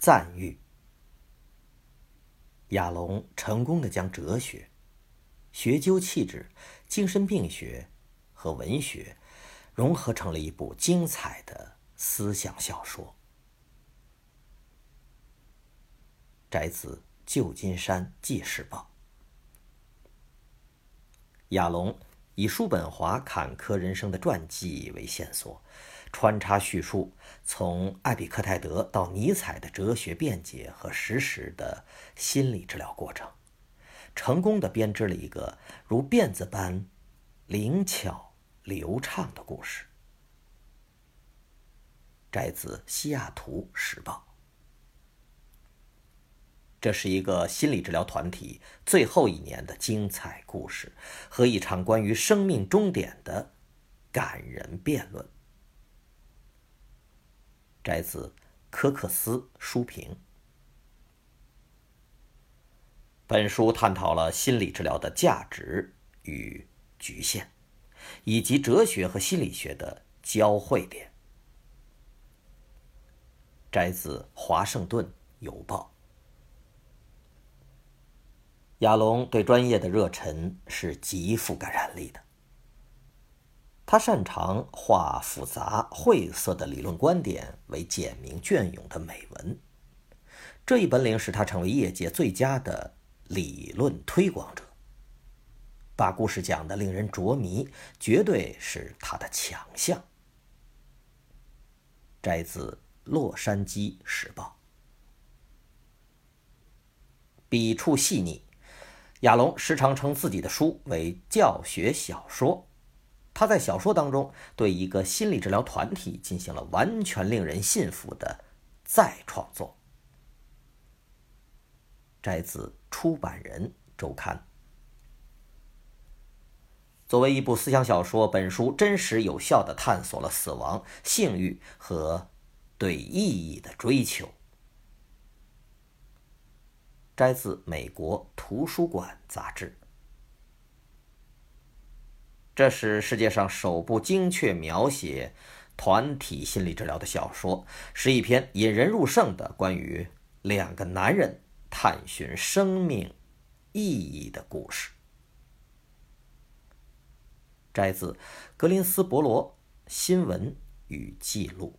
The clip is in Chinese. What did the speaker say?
赞誉。亚龙成功的将哲学、学究气质、精神病学和文学融合成了一部精彩的思想小说。摘自《旧金山纪事报》。亚龙以叔本华坎坷人生的传记为线索，穿插叙述从艾比克泰德到尼采的哲学辩解和实时的心理治疗过程，成功的编织了一个如辫子般灵巧流畅的故事。摘自《西雅图时报》。这是一个心理治疗团体最后一年的精彩故事和一场关于生命终点的感人辩论。摘自科克斯书评。本书探讨了心理治疗的价值与局限，以及哲学和心理学的交汇点。摘自《华盛顿邮报》。亚龙对专业的热忱是极富感染力的。他擅长化复杂晦涩的理论观点为简明隽永的美文，这一本领使他成为业界最佳的理论推广者。把故事讲得令人着迷，绝对是他的强项。摘自《洛杉矶时报》，笔触细腻。亚龙时常称自己的书为教学小说。他在小说当中对一个心理治疗团体进行了完全令人信服的再创作。摘自《出版人周刊》。作为一部思想小说，本书真实有效地探索了死亡、性欲和对意义的追求。摘自《美国图书馆杂志》。这是世界上首部精确描写团体心理治疗的小说，是一篇引人入胜的关于两个男人探寻生命意义的故事。摘自《格林斯伯罗新闻与记录》。